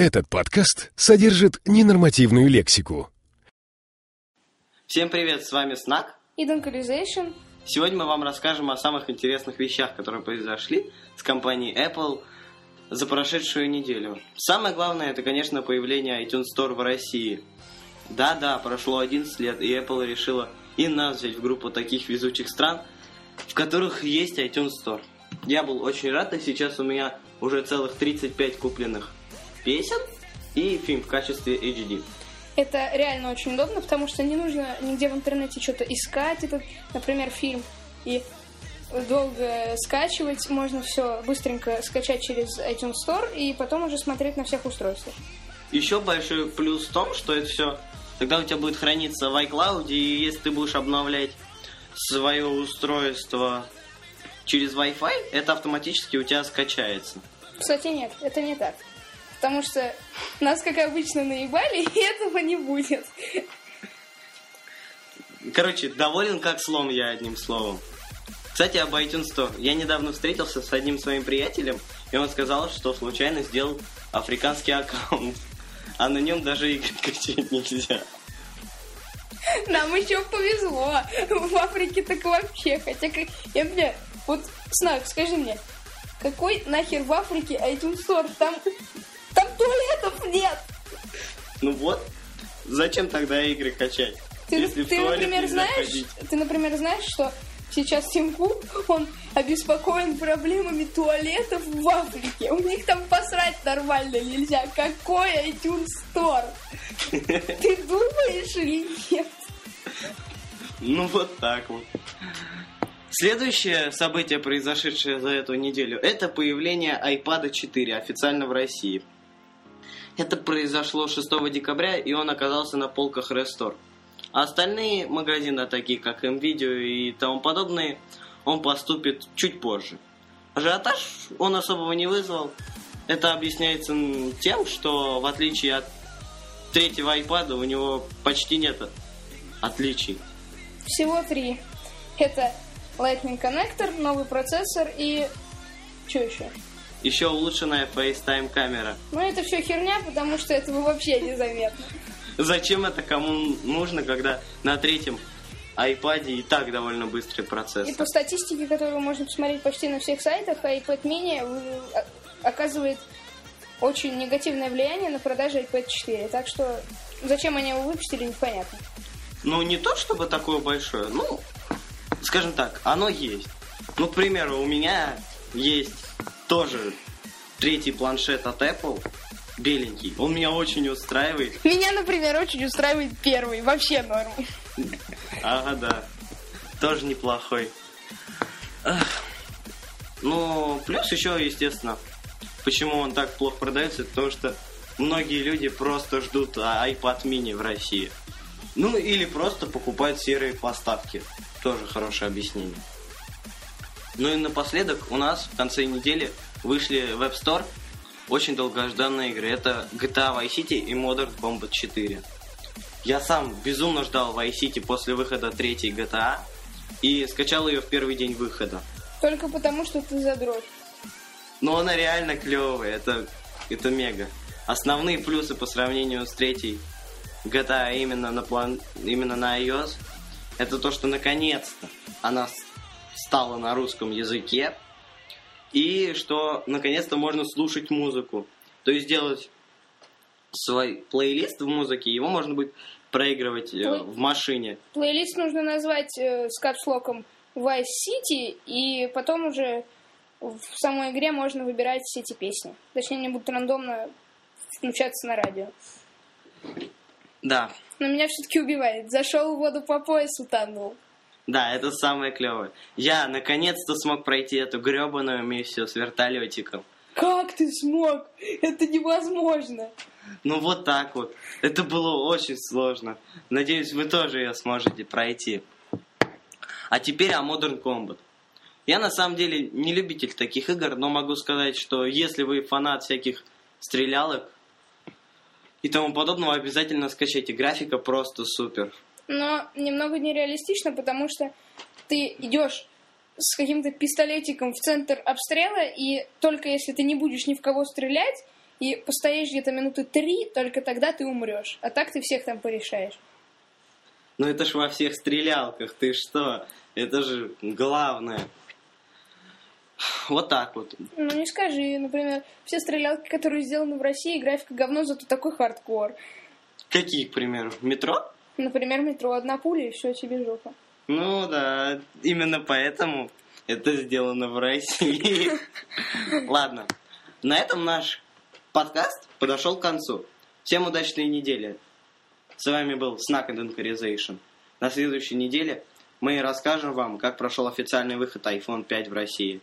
Этот подкаст содержит ненормативную лексику. Всем привет, с вами Снак. и Dunkalization. Сегодня мы вам расскажем о самых интересных вещах, которые произошли с компанией Apple за прошедшую неделю. Самое главное, это, конечно, появление iTunes Store в России. Да-да, прошло 11 лет, и Apple решила и нас взять в группу таких везучих стран, в которых есть iTunes Store. Я был очень рад, и сейчас у меня уже целых 35 купленных песен и фильм в качестве HD. Это реально очень удобно, потому что не нужно нигде в интернете что-то искать, этот, например, фильм, и долго скачивать. Можно все быстренько скачать через iTunes Store и потом уже смотреть на всех устройствах. Еще большой плюс в том, что это все тогда у тебя будет храниться в iCloud, и если ты будешь обновлять свое устройство через Wi-Fi, это автоматически у тебя скачается. Кстати, нет, это не так. Потому что нас, как обычно, наебали, и этого не будет. Короче, доволен как слон я одним словом. Кстати, об iTunes Store. Я недавно встретился с одним своим приятелем, и он сказал, что случайно сделал африканский аккаунт. А на нем даже игры качать нельзя. Нам еще повезло. В Африке так вообще. Хотя, как... я, бля, вот, Снак, скажи мне, какой нахер в Африке iTunes Store? Там туалетов нет. Ну вот, зачем тогда игры качать? Ты, если ты например, знаешь, ходить? ты, например, знаешь, что сейчас Тим Кук, он обеспокоен проблемами туалетов в Африке. У них там посрать нормально нельзя. Какой iTunes Store? Ты думаешь или нет? Ну вот так вот. Следующее событие, произошедшее за эту неделю, это появление iPad 4 официально в России. Это произошло 6 декабря, и он оказался на полках Restore. А остальные магазины, такие как MVideo и тому подобные, он поступит чуть позже. Ажиотаж он особого не вызвал. Это объясняется тем, что в отличие от третьего iPad у него почти нет отличий. Всего три. Это Lightning коннектор, новый процессор и... Что еще? Еще улучшенная FaceTime камера. Ну, это все херня, потому что этого вообще незаметно. Зачем это кому нужно, когда на третьем iPad и так довольно быстрый И процессор? по статистике, которую можно посмотреть почти на всех сайтах, iPad mini э, оказывает очень негативное влияние на продажи iPad 4. Так что зачем они его выпустили, непонятно. Ну, не то чтобы такое большое, ну, скажем так, оно есть. Ну, к примеру, у меня есть тоже третий планшет от Apple, беленький. Он меня очень устраивает. Меня, например, очень устраивает первый. Вообще норм. Ага, да. Тоже неплохой. Ну, плюс еще, естественно, почему он так плохо продается, потому что многие люди просто ждут а, iPad mini в России. Ну, или просто покупают серые поставки. Тоже хорошее объяснение. Ну и напоследок у нас в конце недели вышли в App Store очень долгожданные игры. Это GTA Vice City и Modern Combat 4. Я сам безумно ждал Vice City после выхода третьей GTA и скачал ее в первый день выхода. Только потому, что ты задрот. Но она реально клевая, это, это мега. Основные плюсы по сравнению с третьей GTA именно на, план, именно на iOS, это то, что наконец-то она с- стала на русском языке, и что наконец-то можно слушать музыку. То есть делать свой плейлист в музыке, его можно будет проигрывать э, Плей- в машине. Плейлист нужно назвать э, с капслоком Vice City, и потом уже в самой игре можно выбирать все эти песни. Точнее, они будут рандомно включаться на радио. Да, Но меня все-таки убивает. Зашел в воду по пояс, утонул. Да, это самое клевое. Я наконец-то смог пройти эту гребаную миссию с вертолетиком. Как ты смог? Это невозможно. Ну вот так вот. Это было очень сложно. Надеюсь, вы тоже ее сможете пройти. А теперь о Modern Combat. Я на самом деле не любитель таких игр, но могу сказать, что если вы фанат всяких стрелялок и тому подобного, обязательно скачайте. Графика просто супер. Но немного нереалистично, потому что ты идешь с каким-то пистолетиком в центр обстрела, и только если ты не будешь ни в кого стрелять, и постоишь где-то минуты три, только тогда ты умрешь. А так ты всех там порешаешь. Ну это ж во всех стрелялках, ты что? Это же главное. Вот так вот. Ну не скажи, например, все стрелялки, которые сделаны в России, графика говно, зато такой хардкор. Какие, к примеру? Метро? Например, метро одна пуля и все, тебе жопа. Ну да, именно поэтому это сделано в России. Ладно, на этом наш подкаст подошел к концу. Всем удачной недели. С вами был Snack and Incarization. На следующей неделе мы расскажем вам, как прошел официальный выход iPhone 5 в России.